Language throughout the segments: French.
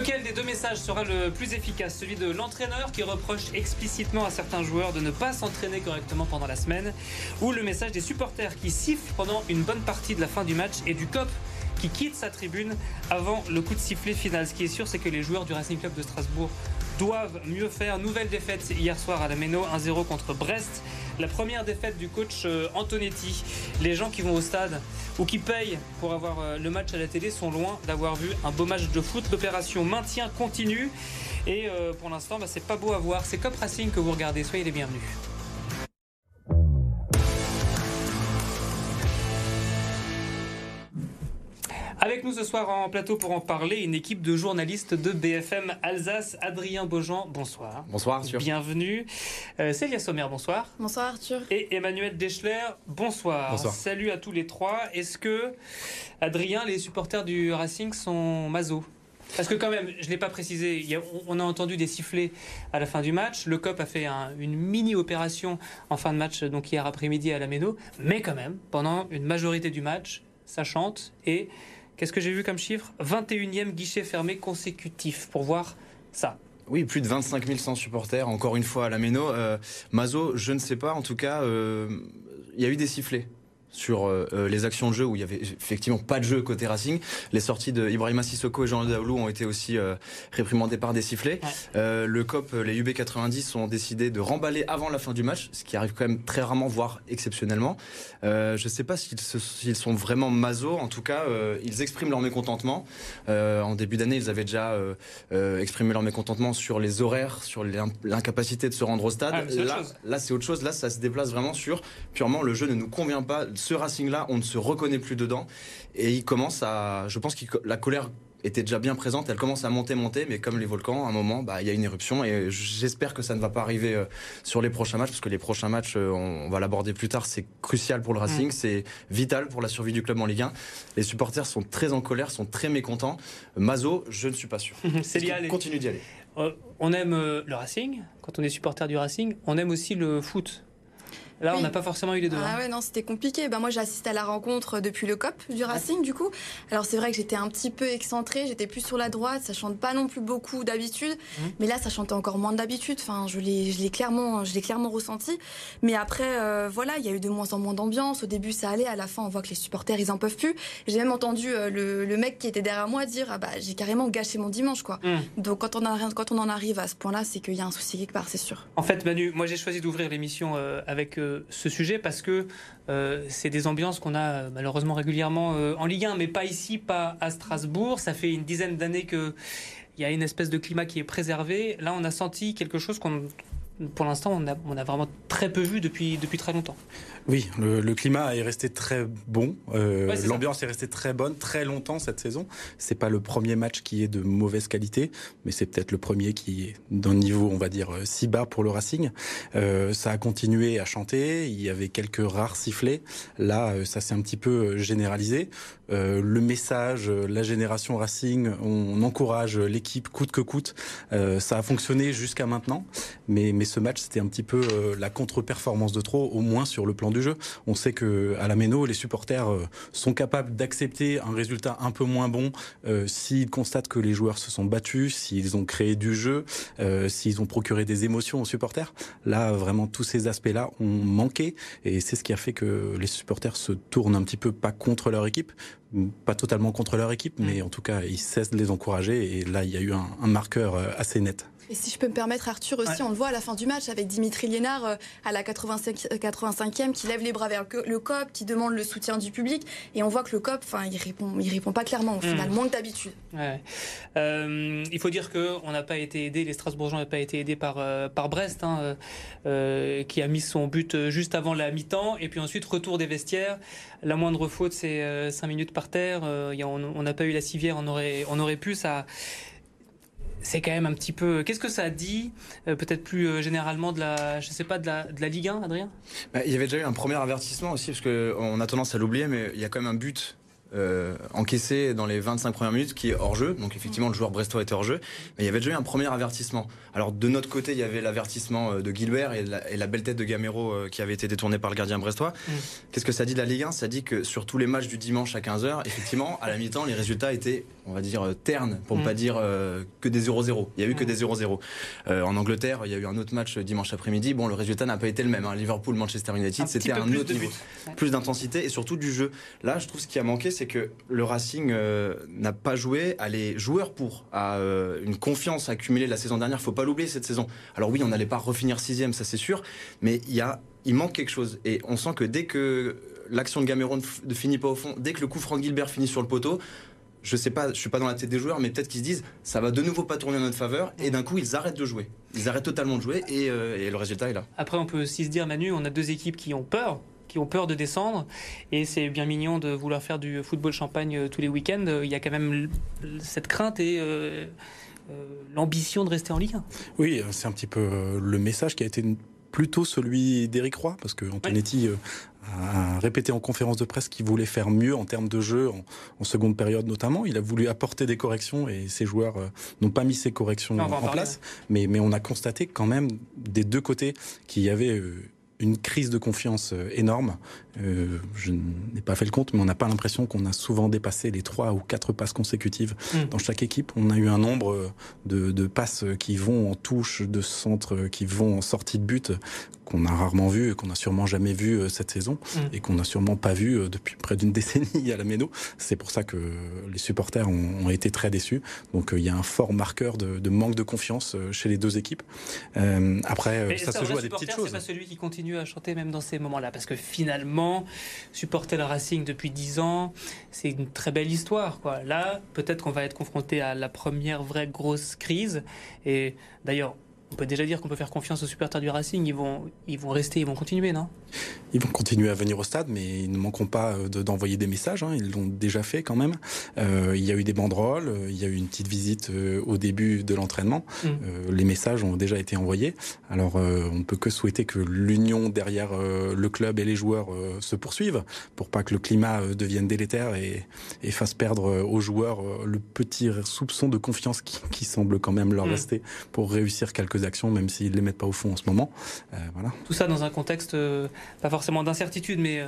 Lequel des deux messages sera le plus efficace? Celui de l'entraîneur qui reproche explicitement à certains joueurs de ne pas s'entraîner correctement pendant la semaine ou le message des supporters qui sifflent pendant une bonne partie de la fin du match et du COP qui quitte sa tribune avant le coup de sifflet final. Ce qui est sûr, c'est que les joueurs du Racing Club de Strasbourg doivent mieux faire. Nouvelle défaite hier soir à la Méno, 1-0 contre Brest. La première défaite du coach euh, Antonetti. Les gens qui vont au stade ou qui payent pour avoir euh, le match à la télé sont loin d'avoir vu un beau match de foot. L'opération maintien continue. Et euh, pour l'instant, bah, c'est pas beau à voir. C'est Cop Racing que vous regardez. Soyez les bienvenus. Avec nous ce soir en plateau pour en parler, une équipe de journalistes de BFM Alsace. Adrien Beaujean, bonsoir. Bonsoir Arthur. Bienvenue. Euh, Célia Sommer, bonsoir. Bonsoir Arthur. Et Emmanuel Deschler, bonsoir. Bonsoir. Salut à tous les trois. Est-ce que, Adrien, les supporters du Racing sont maso parce que quand même, je ne l'ai pas précisé, on a entendu des sifflets à la fin du match. Le COP a fait un- une mini-opération en fin de match, donc hier après-midi à la Méno. Mais quand même, pendant une majorité du match, ça chante. Et qu'est-ce que j'ai vu comme chiffre? 21e guichet fermé consécutif pour voir ça. Oui, plus de 25 100 supporters, encore une fois à la Méno. Euh, Mazo, je ne sais pas, en tout cas, euh, il y a eu des sifflets sur euh, euh, les actions de jeu où il y avait effectivement pas de jeu côté Racing. Les sorties de Ibrahima Sissoko et Jean Daoulou ont été aussi euh, réprimandées par des sifflets. Ouais. Euh, le COP, euh, les UB90 ont décidé de remballer avant la fin du match, ce qui arrive quand même très rarement, voire exceptionnellement. Euh, je ne sais pas s'ils se- s'ils sont vraiment Mazo, en tout cas, euh, ils expriment leur mécontentement. Euh, en début d'année, ils avaient déjà euh, euh, exprimé leur mécontentement sur les horaires, sur l'in- l'incapacité de se rendre au stade. Ah, là, là, c'est autre chose. Là, ça se déplace vraiment sur purement le jeu ne nous convient pas. Ce Racing-là, on ne se reconnaît plus dedans. Et il commence à. Je pense que la colère était déjà bien présente. Elle commence à monter, monter. Mais comme les volcans, à un moment, bah, il y a une éruption. Et j'espère que ça ne va pas arriver euh, sur les prochains matchs, parce que les prochains matchs, euh, on, on va l'aborder plus tard. C'est crucial pour le Racing. Mm. C'est vital pour la survie du club en Ligue 1. Les supporters sont très en colère, sont très mécontents. Mazo, je ne suis pas sûr. Les- continue d'y aller? Euh, on aime le Racing, quand on est supporter du Racing, on aime aussi le foot. Là, on n'a pas forcément eu les deux. Ah hein. ouais, non, c'était compliqué. Ben, moi, j'ai assisté à la rencontre depuis le COP du Racing, du coup. Alors, c'est vrai que j'étais un petit peu excentrée, j'étais plus sur la droite, ça chante pas non plus beaucoup d'habitude. Mhm. Mais là, ça chantait encore moins d'habitude. Enfin, je l'ai, clairement, je clairement ressenti. Mais après, euh, voilà, il y a eu de moins en moins d'ambiance. Au début, ça allait. À la fin, on voit que les supporters, ils en peuvent plus. J'ai même entendu euh, le, le mec qui était derrière moi dire, ah bah, j'ai carrément gâché mon dimanche, quoi. Hum. Donc, quand on, a, quand on en arrive à ce point-là, c'est qu'il y a un souci quelque part, c'est sûr. En fait, Manu, moi j'ai choisi d'ouvrir l'émission euh, avec ce sujet parce que euh, c'est des ambiances qu'on a euh, malheureusement régulièrement euh, en Ligue 1, mais pas ici, pas à Strasbourg. Ça fait une dizaine d'années que il y a une espèce de climat qui est préservé. Là, on a senti quelque chose qu'on, pour l'instant, on a, on a vraiment très peu vu depuis, depuis très longtemps. Oui, le, le climat est resté très bon. Euh, Ouais, L'ambiance est restée très bonne très longtemps cette saison. C'est pas le premier match qui est de mauvaise qualité, mais c'est peut-être le premier qui est d'un niveau, on va dire, euh, si bas pour le Racing. Euh, ça a continué à chanter. Il y avait quelques rares sifflets. Là, euh, ça s'est un petit peu euh, généralisé. Euh, le message, la génération Racing, on encourage l'équipe coûte que coûte. Euh, ça a fonctionné jusqu'à maintenant, mais, mais ce match, c'était un petit peu la contre-performance de trop, au moins sur le plan du jeu. On sait que à la Méno, les supporters euh, sont capables d'accepter un résultat un peu moins bon euh, s'ils constatent que les joueurs se sont battus, s'ils ont créé du jeu, euh, s'ils ont procuré des émotions aux supporters. Là, vraiment, tous ces aspects-là ont manqué, et c'est ce qui a fait que les supporters se tournent un petit peu pas contre leur équipe, pas totalement contre leur équipe, mais en tout cas, ils cessent de les encourager. Et là, il y a eu un, un marqueur assez net. Et si je peux me permettre, Arthur, aussi, Ouais. on le voit à la fin du match avec Dimitri Liénard euh, à la 85, euh, 85e qui lève les bras vers le, COP, qui demande le soutien du public. Et on voit que le COP, enfin, il répond, il répond pas clairement au final, Mm. moins que d'habitude. Ouais. Euh, il faut dire que on n'a pas été aidé, les Strasbourgeois n'ont pas été aidés par euh, par Brest, hein, euh, euh, qui a mis son but euh, juste avant la mi-temps, et puis ensuite retour des vestiaires. La moindre faute, c'est 5 minutes par terre. Euh, on n'a pas eu la civière, on aurait on aurait pu ça. C'est quand même un petit peu. Qu'est-ce que ça dit, euh, peut-être plus euh, généralement de la, je sais pas, de la, de la Ligue 1, Adrien? Bah, il y avait déjà eu un premier avertissement aussi, parce qu'on a tendance à l'oublier, mais il y a quand même un but euh, encaissé dans les 25 premières minutes qui est hors jeu. Donc effectivement, le joueur brestois était hors jeu. Mais il y avait déjà eu un premier avertissement. Alors de notre côté, il y avait l'avertissement euh, de Gilbert et la, belle tête de Gamero euh, qui avait été détournée par le gardien brestois. Mm. Qu'est-ce que ça dit de la Ligue 1 Ça dit que sur tous les matchs du dimanche à 15h, effectivement, à la mi-temps, les résultats étaient, on va dire, ternes, pour ne mm. pas dire que des 0-0. Il y a eu que mm. des 0-0. en Angleterre, il y a eu un autre match dimanche après-midi. Bon, le résultat n'a pas été le même. Hein. Liverpool-Manchester United, c'était un autre niveau. Plus d'intensité et surtout du jeu. Là, je trouve ce qui a manqué, c'est que le Racing euh, n'a pas joué à les joueurs pour, à euh, une confiance accumulée la saison dernière. Faut pas l'oublier cette saison. Alors oui, on n'allait pas refinir sixième, ça c'est sûr, mais il y a, il manque quelque chose. Et on sent que dès que l'action de Gamero ne finit pas au fond, dès que le coup Franck Gilbert finit sur le poteau, je sais pas, je suis pas dans la tête des joueurs, mais peut-être qu'ils se disent ça va de nouveau pas tourner en notre faveur, et d'un coup ils arrêtent de jouer. Ils arrêtent totalement de jouer, et, euh, et, le résultat est là. Après, on peut aussi se dire, Manu, on a deux équipes qui ont peur qui ont peur de descendre. Et c'est bien mignon de vouloir faire du football champagne euh, tous les week-ends. Il y a quand même cette crainte et euh, euh, l'ambition de rester en Ligue 1. Oui, c'est un petit peu le message qui a été plutôt celui d'Éric Roy, parce que Antonetti a répété en conférence de presse qu'il voulait faire mieux en termes de jeu, en, seconde période notamment. Il a voulu apporter des corrections et ses joueurs n'ont pas mis ces corrections en, place. Mais, mais on a constaté quand même des deux côtés qu'il y avait une crise de confiance euh, énorme. Euh, je n'ai pas fait le compte, mais on n'a pas l'impression qu'on a souvent dépassé les trois ou quatre passes consécutives hmm. dans chaque équipe. On a eu un nombre de, de, passes qui vont en touche, de centres qui vont en sortie de but qu'on a rarement vu et qu'on a sûrement jamais vu euh, cette saison mm. et qu'on n'a sûrement pas vu euh, depuis près d'une décennie à la Méno. C'est pour ça que les supporters ont, été très déçus. Donc euh, il y a un fort marqueur de, manque de confiance chez les deux équipes. après, ça, se joue à des petites choses. C'est pas celui qui continue à chanter même dans ces moments-là, parce que finalement, supporter le Racing depuis dix ans, c'est une très belle histoire. Quoi. Là, peut-être qu'on va être confronté à la première vraie grosse crise. Et d'ailleurs, on peut déjà dire qu'on peut faire confiance aux supporters du Racing. Ils vont, ils vont rester, ils vont continuer, non? Ils vont continuer à venir au stade, mais ils ne manqueront pas euh, d'envoyer des messages. Hein. Ils l'ont déjà fait quand même. Euh, il y a eu des banderoles, euh, il y a eu une petite visite au début de l'entraînement. Mm. les messages ont déjà été envoyés. Alors, on ne peut que souhaiter que l'union derrière le club et les joueurs se poursuive pour pas que le climat devienne délétère et, fasse perdre aux joueurs le petit soupçon de confiance qui, semble quand même leur mm. rester pour réussir quelques actions, même s'ils ne les mettent pas au fond en ce moment. Euh, voilà. Tout ça dans un contexte, euh, pas forcément d'incertitude, mais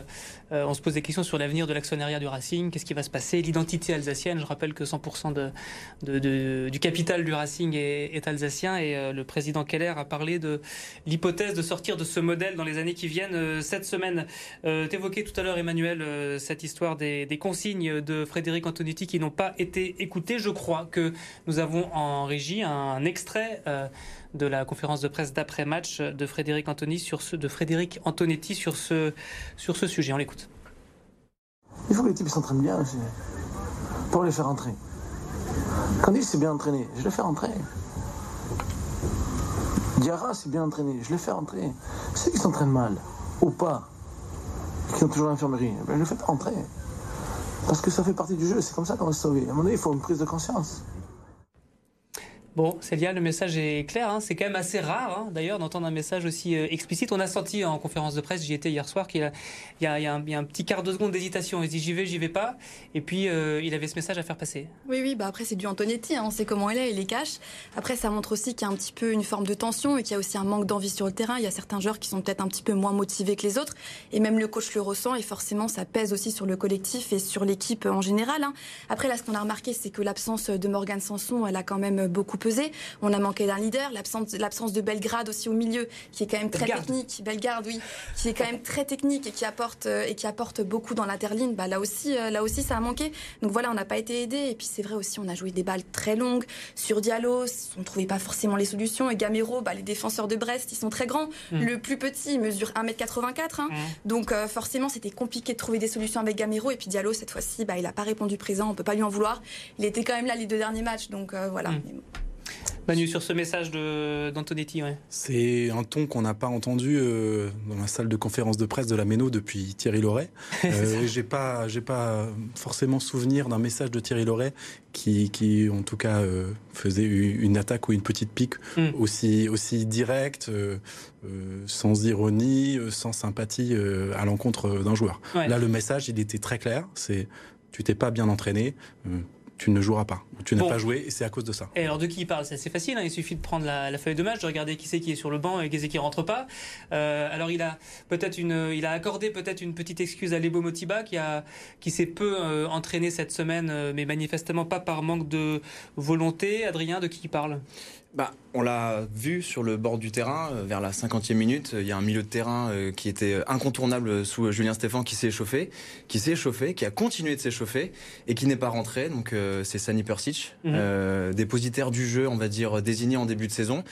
euh, on se pose des questions sur l'avenir de l'actionnariat du Racing. Qu'est-ce qui va se passer? L'identité alsacienne, je rappelle que 100% de, du capital du Racing est, alsacien et le président Keller a parlé de l'hypothèse de sortir de ce modèle dans les années qui viennent. Cette semaine, évoqué tout à l'heure, Emmanuel, cette histoire des, des consignes de Frédéric Antonetti qui n'ont pas été écoutées. Je crois que nous avons en régie un extrait de la conférence de presse d'après-match de Frédéric Antoni sur ce, de Frédéric Antonetti sur ce, sur ce sujet. On l'écoute. Il faut que les types s'entraînent bien pour les faire entrer. Quand s'est bien entraîné, je le fais rentrer. Diarra s'est bien entraîné, je le fais rentrer. Ceux qui s'entraînent mal, ou pas, qui ont toujours l'infirmerie, ben je le fais pas rentrer. Parce que ça fait partie du jeu, c'est comme ça qu'on va se sauver. À un moment donné, il faut une prise de conscience. Bon, Célia, le message est clair. Hein. C'est quand même assez rare, hein, d'ailleurs, d'entendre un message aussi euh, explicite. On a senti en conférence de presse, j'y étais hier soir, qu'il y, a, un petit quart de seconde d'hésitation. Il dit j'y vais, j'y vais pas. Et puis, euh, il avait ce message à faire passer. Oui, oui. Bah après, c'est du Antonetti. Hein. On sait comment il est, il les cache. Après, ça montre aussi qu'il y a un petit peu une forme de tension et qu'il y a aussi un manque d'envie sur le terrain. Il y a certains joueurs qui sont peut-être un petit peu moins motivés que les autres. Et même le coach le ressent. Et forcément, ça pèse aussi sur le collectif et sur l'équipe en général. Après, là, ce qu'on a remarqué, c'est que l'absence de Morgan Sanson, elle a quand même beaucoup pesé. On a manqué d'un leader, l'absence de Belgrade aussi au milieu, qui est quand même très technique, Bellegarde, oui, qui est quand même très technique et qui apporte euh, et qui apporte beaucoup dans l'interline. Bah là aussi, euh, là aussi, ça a manqué. Donc voilà, on n'a pas été aidé. Et puis c'est vrai aussi, on a joué des balles très longues sur Diallo. On ne trouvait pas forcément les solutions. Et Gamero, bah, les défenseurs de Brest, ils sont très grands. Mm. Le plus petit, mesure 1m84. Hein. Mm. Donc euh, forcément, c'était compliqué de trouver des solutions avec Gamero. Et puis Diallo, cette fois-ci, bah, il n'a pas répondu présent. On peut pas lui en vouloir. Il était quand même là les deux derniers matchs. Donc voilà. Mm. Manu, sur ce message d'Antonetti, ouais. C'est un ton qu'on n'a pas entendu euh, dans la salle de conférence de presse de la Méno depuis Thierry Loret. Euh, j'ai pas, j'ai pas forcément souvenir d'un message de Thierry Loret qui, qui en tout cas, euh, faisait une attaque ou une petite pique hmm. aussi, aussi directe, euh, sans ironie, sans sympathie à l'encontre d'un joueur. Là, le message, il était très clair. C'est tu t'es pas bien entraîné, tu ne joueras pas. Tu n'as pas joué et c'est à cause de ça. Et alors de qui il parle? C'est assez facile, hein. il suffit de prendre la, feuille de match, de regarder qui c'est qui est sur le banc et qui c'est qui rentre pas. Euh, alors il a peut-être une, il a accordé peut-être une petite excuse à Lebo Motiba qui a, qui s'est peu euh, entraîné cette semaine, euh, mais manifestement pas par manque de volonté. Adrien, de qui il parle? Bah, on l'a vu sur le bord du terrain, euh, vers la 50e minute, il y a un milieu de terrain euh, qui était incontournable sous Julien Stéphan qui s'est échauffé, qui s'est échauffé, qui a continué de s'échauffer et qui n'est pas rentré. Donc euh, c'est Sani Persic, mhm. dépositaire du jeu, on va dire désigné en début de saison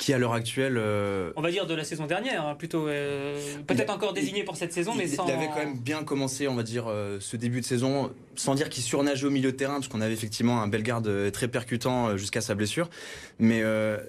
qui à l'heure actuelle. Euh, on va dire de la saison dernière, hein, plutôt. Euh, peut-être encore désigné pour cette saison, mais sans. Il avait quand même bien commencé, on va dire, euh, ce début de saison, sans dire qu'il surnageait au milieu de terrain, parce qu'on avait effectivement un Bellegarde très percutant jusqu'à sa blessure. Mais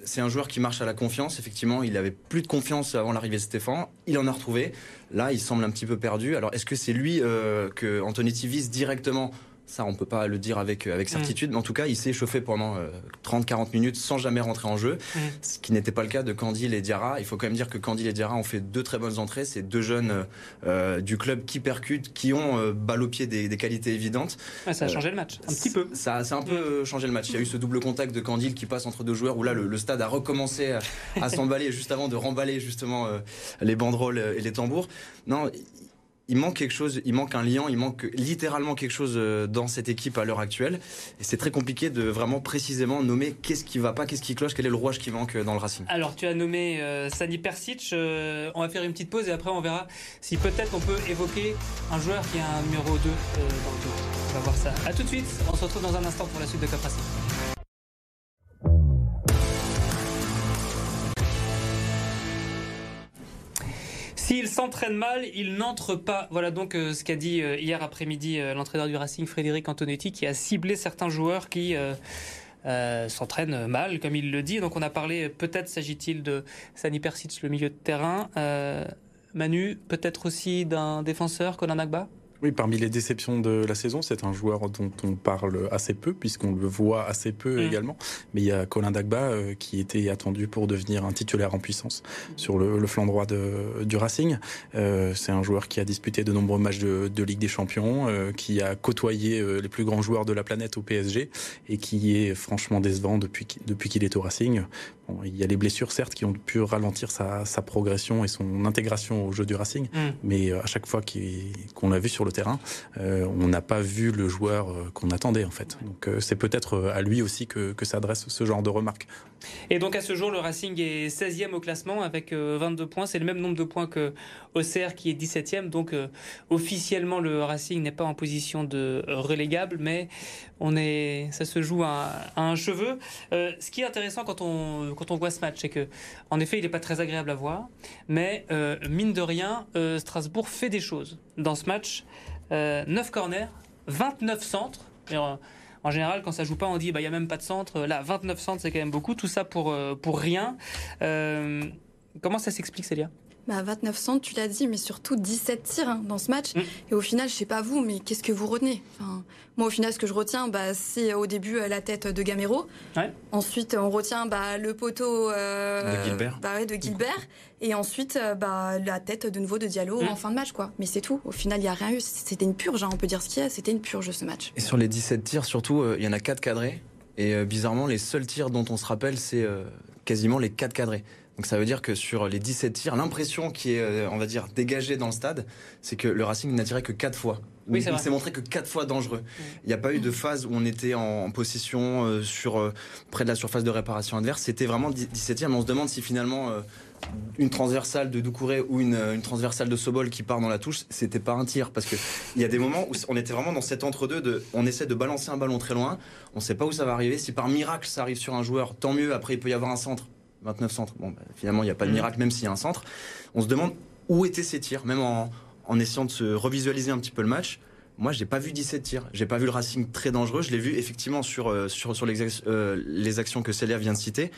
c'est un joueur qui marche à la confiance. Effectivement, il avait plus de confiance avant l'arrivée de Stéphane. Il en a retrouvé. Là, il semble un petit peu perdu. Alors, est-ce que c'est lui que Antonetti vise directement ça, on peut pas le dire avec, avec mm. certitude. Mais en tout cas, il s'est chauffé pendant 30-40 euh, minutes sans jamais rentrer en jeu. Mm. Ce qui n'était pas le cas de Candil et Diarra. Il faut quand même dire que Candil et Diarra ont fait deux très bonnes entrées. C'est deux jeunes euh, du club qui percutent, qui ont euh, balle au pied des, qualités évidentes. ça a changé le match, un petit peu. Ça, a un peu changé le match. Il y a eu ce double contact de Candil qui passe entre deux joueurs où là, le, stade a recommencé à, s'emballer juste avant de remballer justement les banderoles et les tambours. Non, il manque quelque chose, il manque un lien, il manque littéralement quelque chose euh, dans cette équipe à l'heure actuelle. Et c'est très compliqué de vraiment précisément nommer qu'est-ce qui va pas, qu'est-ce qui cloche, quel est le rouage qui manque euh, dans le Racing. Alors tu as nommé euh, Sani Persic, on va faire une petite pause et après on verra si peut-être on peut évoquer un joueur qui a un numéro 2 dans le dos. On va voir ça. A tout de suite, on se retrouve dans un instant pour la suite de Cap. S'il s'entraîne mal, il n'entre pas. Voilà donc euh, ce qu'a dit euh, hier après-midi euh, l'entraîneur du Racing Frédéric Antonetti qui a ciblé certains joueurs qui s'entraînent mal, comme il le dit. Donc on a parlé, peut-être s'agit-il de Sani Persic, le milieu de terrain. Manu, peut-être aussi d'un défenseur, Conan Agba? Oui, parmi les déceptions de la saison, c'est un joueur dont on parle assez peu, puisqu'on le voit assez peu mm. également. Mais il y a Colin Dagba euh, qui était attendu pour devenir un titulaire en puissance sur le, flanc droit de, du Racing. Euh, c'est un joueur qui a disputé de nombreux matchs de, Ligue des Champions, euh, qui a côtoyé les plus grands joueurs de la planète au PSG et qui est franchement décevant depuis, depuis qu'il est au Racing. Il y a les blessures, certes, qui ont pu ralentir sa, progression et son intégration au jeu du Racing, mm. mais à chaque fois qu'on l'a vu sur le terrain, euh, on n'a pas vu le joueur euh, qu'on attendait en fait. Donc euh, c'est peut-être à lui aussi que, que s'adresse ce genre de remarques. Et donc à ce jour, le Racing est 16e au classement avec 22 points. C'est le même nombre de points que Auxerre qui est 17e. Donc officiellement, le Racing n'est pas en position de relégable, mais on est, ça se joue à, un cheveu. ce qui est intéressant quand on, quand on voit ce match, c'est que en effet, il n'est pas très agréable à voir, mais mine de rien, Strasbourg fait des choses dans ce match. 9 euh, corners, 29 centres. Euh, en général, quand ça joue pas, on dit bah il y a même pas de centre. Là, 29 centres, c'est quand même beaucoup. Tout ça pour euh, pour rien. comment ça s'explique, Célia? Bah, 29 centres, tu l'as dit, mais surtout 17 tirs hein, dans ce match. Mm. Et au final, je sais pas vous, mais qu'est-ce que vous retenez? Enfin, Moi, au final, ce que je retiens, bah, c'est au début la tête de Gamero. Ensuite, on retient bah, le poteau de Gilbert. Bah, de Gilbert. Et ensuite, bah, la tête de nouveau de Diallo mm. en fin de match. quoi. Mais c'est tout. Au final, il n'y a rien eu. C'était une purge, hein, on peut dire ce qu'il y a. C'était une purge ce match. Et sur les 17 tirs, surtout, euh, il y en a 4 cadrés. Et euh, bizarrement, les seuls tirs dont on se rappelle, c'est euh, quasiment les 4 cadrés. Donc ça veut dire que sur les 17 tirs, l'impression qui est, euh, on va dire, dégagée dans le stade, c'est que le Racing n'a tiré que 4 fois. Oui, il s'est montré que 4 fois dangereux. Il n'y a pas eu de phase où on était en, possession euh, sur, euh, près de la surface de réparation adverse. C'était vraiment 17 tirs, mais on se demande si finalement une transversale de Doucouré ou une, transversale de Sobol qui part dans la touche, c'était pas un tir. Parce qu'il y a des moments où on était vraiment dans cet entre-deux de on essaie de balancer un ballon très loin, on sait pas où ça va arriver. Si par miracle ça arrive sur un joueur, tant mieux. Après, il peut y avoir un centre 29 centres. Bon, bah, finalement, il n'y a pas de mm. miracle, même s'il y a un centre. On se demande où étaient ces tirs, même en, essayant de se revisualiser un petit peu le match. Moi, j'ai pas vu 17 tirs. J'ai pas vu le Racing très dangereux. Je l'ai vu effectivement sur, euh, sur, sur les, euh, les, actions que Célia vient de citer.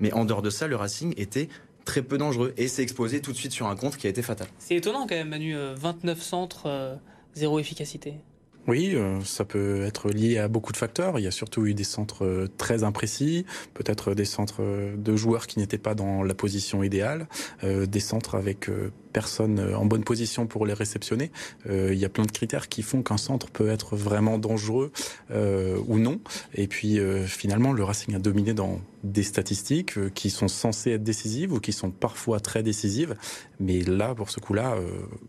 Mais en dehors de ça, le Racing était très peu dangereux et s'est exposé tout de suite sur un compte qui a été fatal. C'est étonnant quand même, Manu. 29 euh, centres, zéro efficacité. Oui, euh, ça peut être lié à beaucoup de facteurs. Il y a surtout eu des centres euh, très imprécis, peut-être des centres euh, de joueurs qui n'étaient pas dans la position idéale, des centres avec personne en bonne position pour les réceptionner. il y a plein de critères qui font qu'un centre peut être vraiment dangereux ou non. Et puis finalement, le Racing a dominé dans des statistiques qui sont censées être décisives ou qui sont parfois très décisives. Mais là, pour ce coup-là,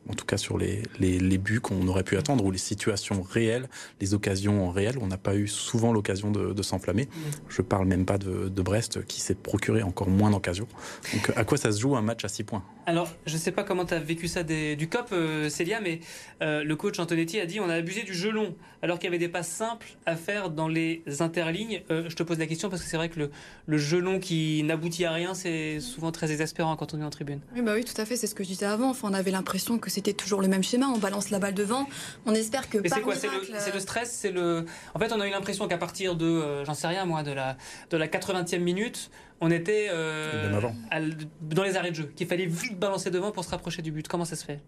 en tout cas sur les, les, les buts qu'on aurait pu attendre ou les situations réelles, les occasions réelles, on n'a pas eu souvent l'occasion de, de s'enflammer. Mmh. Je parle même pas de, de Brest qui s'est procuré encore moins d'occasions. Donc à quoi ça se joue un match à 6 points? Alors, je ne sais pas comment tu as vécu ça des, du COP, euh, Célia, mais euh, le coach Antonetti a dit on a abusé du jeu long, alors qu'il y avait des passes simples à faire dans les interlignes. Euh, je te pose la question parce que c'est vrai que le, le jeu long qui n'aboutit à rien, c'est souvent très exaspérant quand on est en tribune. Oui, bah oui, tout à fait, c'est ce que je disais avant. Enfin, on avait l'impression que c'était toujours le même schéma. On balance la balle devant, on espère que. Mais c'est quoi C'est le, le, stress C'est le. En fait, on a eu l'impression qu'à partir de, euh, j'en sais rien moi, de la de la 80e minute, on était euh, à, dans les arrêts de jeu, qu'il fallait vite balancer devant pour se rapprocher du but. Comment ça se fait?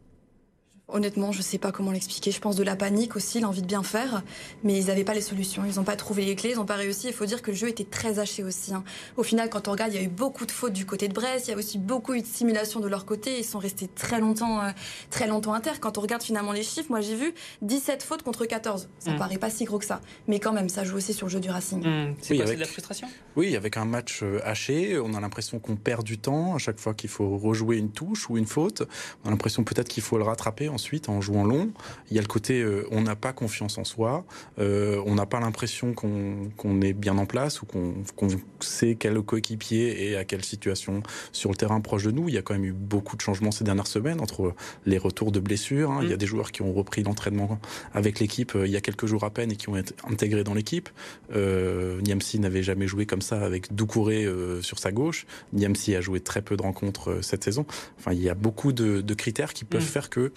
Honnêtement, je sais pas comment l'expliquer. Je pense de la panique aussi, l'envie de bien faire, mais ils n'avaient pas les solutions. Ils n'ont pas trouvé les clés, ils n'ont pas réussi. Il faut dire que le jeu était très haché aussi. Hein. Au final, quand on regarde, il y a eu beaucoup de fautes du côté de Brest. Il y a aussi beaucoup eu de simulation de leur côté. Ils sont restés très longtemps, euh, très longtemps inter. Quand on regarde finalement les chiffres, moi j'ai vu 17 fautes contre 14. Ça mmh. paraît pas si gros que ça, mais quand même, ça joue aussi sur le jeu du Racing. Mmh. C'est oui, de la frustration? Oui, avec un match euh, haché, on a l'impression qu'on perd du temps à chaque fois qu'il faut rejouer une touche ou une faute. On a l'impression peut-être qu'il faut le rattraper ensuite en jouant long il y a le côté euh, on n'a pas confiance en soi, euh, on n'a pas l'impression qu'on est bien en place ou qu'on sait quel coéquipier est à quelle situation sur le terrain proche de nous. Il y a quand même eu beaucoup de changements ces dernières semaines entre les retours de blessures. Hein. Il y a mm. des joueurs qui ont repris l'entraînement avec l'équipe euh, il y a quelques jours à peine et qui ont été intégrés dans l'équipe. Euh, Niamsi n'avait jamais joué comme ça avec Doucouré euh, sur sa gauche. Niamsi a joué très peu de rencontres euh, cette saison. Enfin, il y a beaucoup de, de critères qui peuvent mm. faire que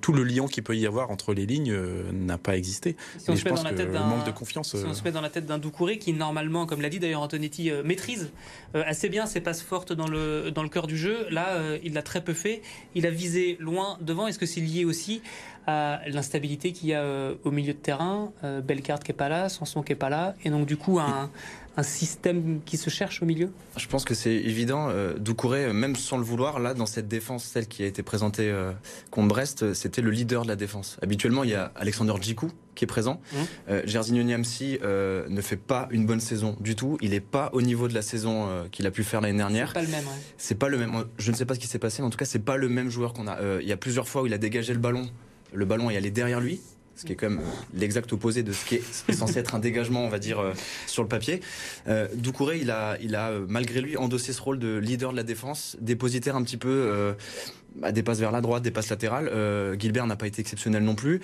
tout le lien qu'il peut y avoir entre les lignes euh, n'a pas existé. Si on se met dans la tête d'un manque de confiance. Si on se met dans la tête d'un Doucouré qui normalement, comme l'a dit d'ailleurs Antonetti, euh, maîtrise euh, assez bien ses passes fortes dans le dans le cœur du jeu. Là, il l'a très peu fait. Il a visé loin devant. Est-ce que c'est lié aussi à l'instabilité qu'il y a au milieu de terrain Bellegarde qui est pas là, Sanson qui est pas là, et donc du coup un un système qui se cherche au milieu? Je pense que c'est évident. Euh, Doucouré, euh, même sans le vouloir, là, dans cette défense, celle qui a été présentée euh, contre Brest, c'était le leader de la défense. Habituellement, il y a Alexander Djikou qui est présent. Mmh. Euh, Niamsi euh, ne fait pas une bonne saison du tout. Il n'est pas au niveau de la saison qu'il a pu faire l'année dernière. C'est pas le même. Ouais. C'est pas le même. Je ne sais pas ce qui s'est passé, mais en tout cas, c'est pas le même joueur qu'on a. il y a plusieurs fois où il a dégagé le ballon. Le ballon est allé derrière lui ce qui est quand même l'exact opposé de ce qui est censé être un dégagement, on va dire, euh, sur le papier. Euh, Doucouré, il a, il a, malgré lui, endossé ce rôle de leader de la défense, dépositaire un petit peu, euh, bah, des passes vers la droite, des passes latérales. Euh, Gilbert n'a pas été exceptionnel non plus.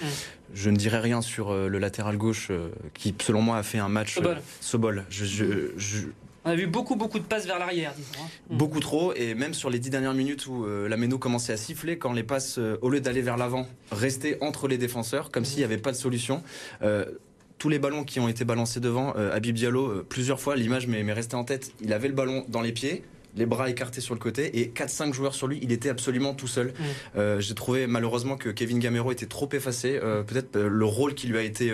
Je ne dirais rien sur euh, le latéral gauche, euh, qui, selon moi, a fait un match... Sobol. Sobol. Je, je, je, on a vu beaucoup, beaucoup de passes vers l'arrière, disons. Hein. Mm. Beaucoup trop, et même sur les dix dernières minutes où euh, la Méno commençait à siffler, quand les passes, euh, au lieu d'aller vers l'avant, restaient entre les défenseurs, comme mm. s'il n'y avait pas de solution. Euh, tous les ballons qui ont été balancés devant, euh, Habib Diallo, plusieurs fois, l'image m'est restée en tête, il avait le ballon dans les pieds, les bras écartés sur le côté et 4-5 joueurs sur lui, il était absolument tout seul. Mm. Euh, J'ai trouvé malheureusement que Kevin Gamero était trop effacé. Euh, Peut-être euh, le rôle qui lui a été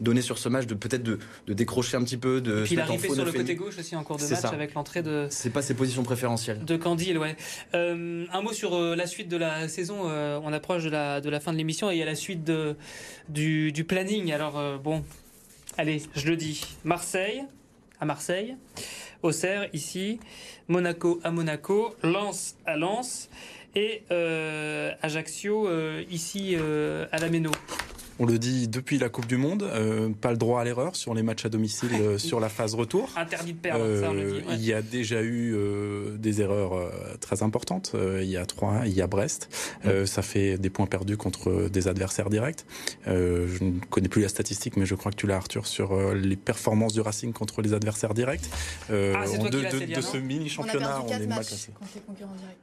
donné sur ce match de peut-être de, de, décrocher un petit peu de et puis il arrivé sur le côté gauche aussi en cours de match ça. avec l'entrée de c'est pas ses positions préférentielles. de Candil ouais. Euh, un mot sur euh, la suite de la saison euh, on approche de la, de la fin de l'émission et il y a la suite de, du, du planning. Alors bon allez je le dis. Marseille à Marseille Auxerre ici Monaco à Monaco Lens à Lens et Ajaccio ici à la Méno on le dit depuis la Coupe du Monde, euh, pas le droit à l'erreur sur les matchs à domicile euh, sur la phase retour. Interdit de perdre, euh, ça on le dit. Ouais. Il y a déjà eu euh, des erreurs euh, très importantes. il y a trois, il y a Brest. Ça fait des points perdus contre des adversaires directs. je ne connais plus la statistique, mais je crois que tu l'as Arthur sur les performances du Racing contre les adversaires directs. ah, de, de, de ce mini championnat, on, on est mal classé.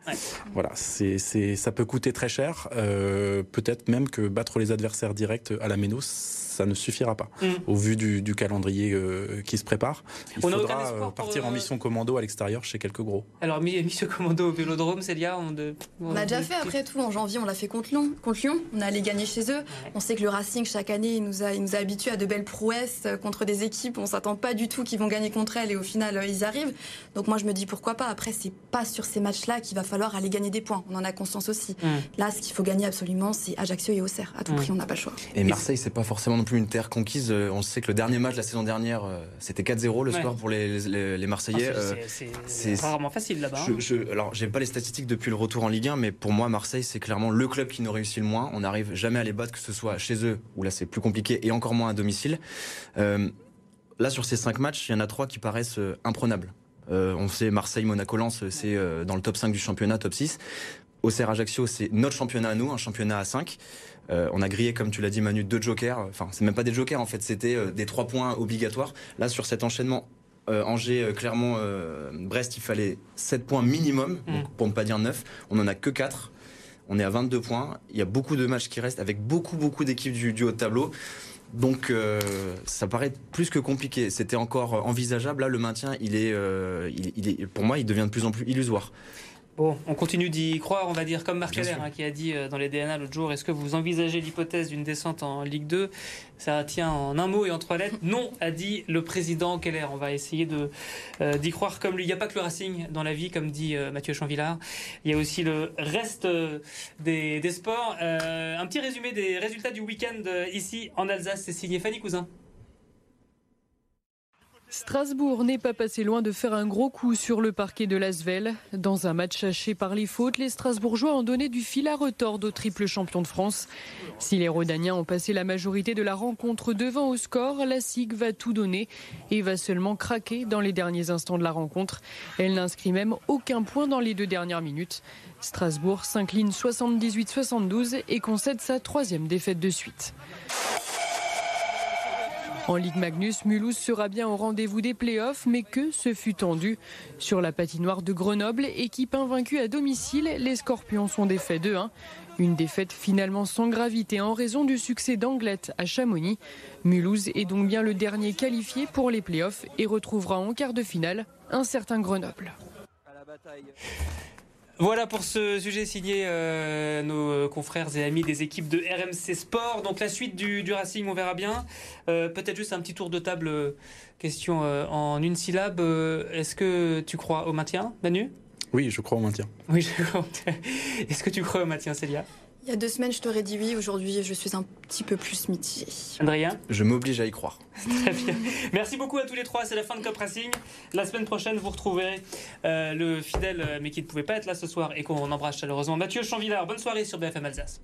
Ouais. Voilà, c'est, ça peut coûter très cher. Peut-être même que battre les adversaires directs à la Ménos, ça ne suffira pas. Mm. Au vu du, du calendrier euh, qui se prépare, il On faudra euh, pour, partir en euh, mission commando à l'extérieur chez quelques gros. Alors, mis, mis ce commando au vélodrome, Célia, on, de, On a déjà fait après tout en janvier, on l'a fait contre Lyon, contre Lyon. On allé gagner chez eux. On sait que le Racing chaque année, il nous a, il nous a habitués à de belles prouesses euh, contre des équipes. On s'attend pas du tout qu'ils vont gagner contre elles et au final ils arrivent. Donc moi je me dis pourquoi pas? Après c'est pas sur ces matchs-là qu'il va falloir aller gagner des points. On en a conscience aussi. Mm. Là ce qu'il faut gagner absolument c'est Ajaccio et Auxerre. À tout Mm. prix on n'a pas le choix. Et Marseille, c'est pas forcément non plus une terre conquise. Euh, On sait que le dernier match de la saison dernière, euh, c'était 4-0 le Ouais. score pour les, les, les Marseillais. Ah, Euh, c'est- rarement facile là-bas. hein. Je, je- alors, j'ai pas les statistiques depuis le retour en Ligue 1, mais pour moi, Marseille, c'est clairement le club qui nous réussit le moins. On n'arrive jamais à les battre, que ce soit chez eux, où là c'est plus compliqué, et encore moins à domicile. Euh, là, sur ces cinq matchs, il y en a trois qui paraissent euh, imprenables. Euh, on sait Marseille, Monaco, Lens, c'est euh, dans le top 5 du championnat, top 6. Auxerre, Ajaccio, c'est notre championnat à nous, un championnat à 5. Euh, on a grillé, comme tu l'as dit Manu, deux jokers. Enfin, c'est même pas des jokers en fait, c'était euh, des trois points obligatoires. Là, sur cet enchaînement, euh, Angers, Clermont, Brest, il fallait 7 points minimum, Mm. donc, pour ne pas dire 9. On en a que 4. On est à 22 points. Il y a beaucoup de matchs qui restent avec beaucoup, beaucoup d'équipes du, du haut de tableau. Donc, euh, ça paraît plus que compliqué. C'était encore envisageable. Là, le maintien, il est, euh, il, il est, pour moi, il devient de plus en plus illusoire. Bon, on continue d'y croire, on va dire, comme Marc Keller hein, qui a dit euh, dans les DNA l'autre jour, est-ce que vous envisagez l'hypothèse d'une descente en Ligue 2 Ça tient en un mot et en trois lettres. Non, a dit le président Keller. On va essayer de euh, d'y croire comme lui. Il n'y a pas que le Racing dans la vie, comme dit euh, Mathieu Chanvillard. Il y a aussi le reste des, des sports. Euh, un petit résumé des résultats du week-end ici en Alsace. C'est signé Fanny Cousin. Strasbourg n'est pas passé loin de faire un gros coup sur le parquet de Lasvel. Dans un match haché par les fautes, les Strasbourgeois ont donné du fil à retordre au triple champion de France. Si les Rodaniens ont passé la majorité de la rencontre devant au score, la SIG va tout donner et va seulement craquer dans les derniers instants de la rencontre. Elle n'inscrit même aucun point dans les deux dernières minutes. Strasbourg s'incline 78-72 et concède sa troisième défaite de suite. En Ligue Magnus, Mulhouse sera bien au rendez-vous des playoffs, mais que ce fut tendu. Sur la patinoire de Grenoble, équipe invaincue à domicile, les Scorpions sont défaits 2-1. Une défaite finalement sans gravité en raison du succès d'Anglette à Chamonix. Mulhouse est donc bien le dernier qualifié pour les playoffs et retrouvera en quart de finale un certain Grenoble. Voilà pour ce sujet signé euh, nos confrères et amis des équipes de RMC Sport. Donc la suite du, du Racing, on verra bien. Euh, Peut-être juste un petit tour de table, euh, question en une syllabe. Est-ce que tu crois au maintien, Manu? Oui, je crois au maintien. Oui, je crois. Est-ce que tu crois au maintien, Célia? Il y a deux semaines je t'aurais dit oui. Aujourd'hui je suis un petit peu plus mitigée. Adrien Je m'oblige à y croire. Très bien. Merci beaucoup à tous les trois. C'est la fin de Cop Racing. La semaine prochaine, vous retrouverez euh, le fidèle, euh, mais qui ne pouvait pas être là ce soir et qu'on embrasse chaleureusement, Mathieu Chanvillard. Bonne soirée sur BFM Alsace.